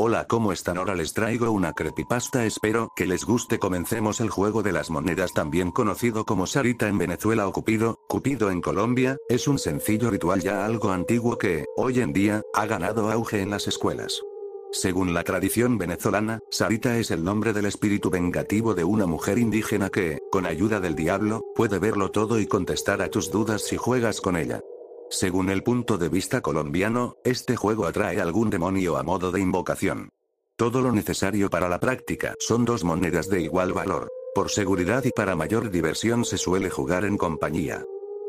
Hola, ¿cómo están? Ahora les traigo una creepypasta, espero que les guste. Comencemos el juego de las monedas, también conocido como Sarita en Venezuela o Cupido, Cupido en Colombia, es un sencillo ritual ya algo antiguo que, hoy en día, ha ganado auge en las escuelas. Según la tradición venezolana, Sarita es el nombre del espíritu vengativo de una mujer indígena que, con ayuda del diablo, puede verlo todo y contestar a tus dudas si juegas con ella. Según el punto de vista colombiano, este juego atrae algún demonio a modo de invocación. Todo lo necesario para la práctica son dos monedas de igual valor. Por seguridad y para mayor diversión se suele jugar en compañía.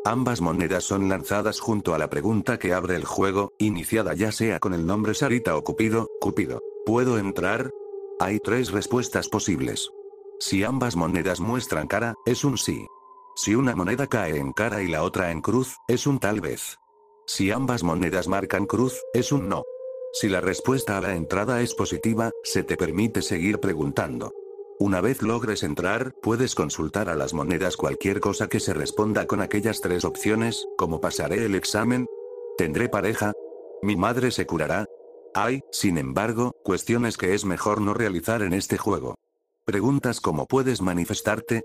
Ambas monedas son lanzadas junto a la pregunta que abre el juego, iniciada ya sea con el nombre Sarita o Cupido, Cupido. ¿Puedo entrar? Hay tres respuestas posibles. Si ambas monedas muestran cara, es un sí. Si una moneda cae en cara y la otra en cruz, es un tal vez. Si ambas monedas marcan cruz, es un no. Si la respuesta a la entrada es positiva, se te permite seguir preguntando. Una vez logres entrar, puedes consultar a las monedas cualquier cosa que se responda con aquellas tres opciones, como pasaré el examen, tendré pareja, mi madre se curará. Hay, sin embargo, cuestiones que es mejor no realizar en este juego. Preguntas como puedes manifestarte,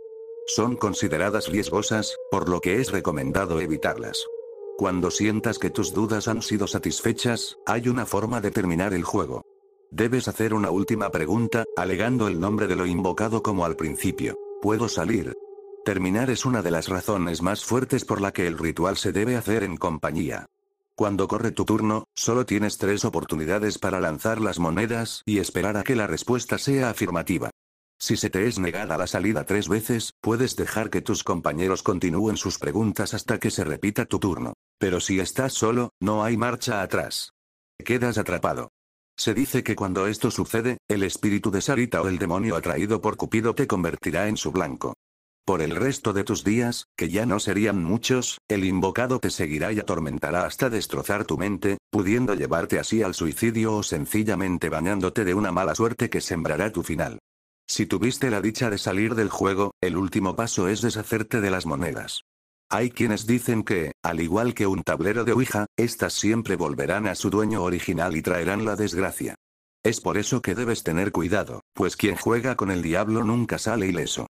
son consideradas riesgosas, por lo que es recomendado evitarlas. Cuando sientas que tus dudas han sido satisfechas, hay una forma de terminar el juego. Debes hacer una última pregunta, alegando el nombre de lo invocado como al principio. ¿Puedo salir? Terminar es una de las razones más fuertes por la que el ritual se debe hacer en compañía. Cuando corre tu turno, solo tienes tres oportunidades para lanzar las monedas y esperar a que la respuesta sea afirmativa. Si se te es negada la salida tres veces, puedes dejar que tus compañeros continúen sus preguntas hasta que se repita tu turno. Pero si estás solo, no hay marcha atrás. Quedas atrapado. Se dice que cuando esto sucede, el espíritu de Sarita o el demonio atraído por Cupido te convertirá en su blanco. Por el resto de tus días, que ya no serían muchos, el invocado te seguirá y atormentará hasta destrozar tu mente, pudiendo llevarte así al suicidio o sencillamente bañándote de una mala suerte que sembrará tu final. Si tuviste la dicha de salir del juego, el último paso es deshacerte de las monedas. Hay quienes dicen que, al igual que un tablero de Ouija, estas siempre volverán a su dueño original y traerán la desgracia. Es por eso que debes tener cuidado, pues quien juega con el diablo nunca sale ileso.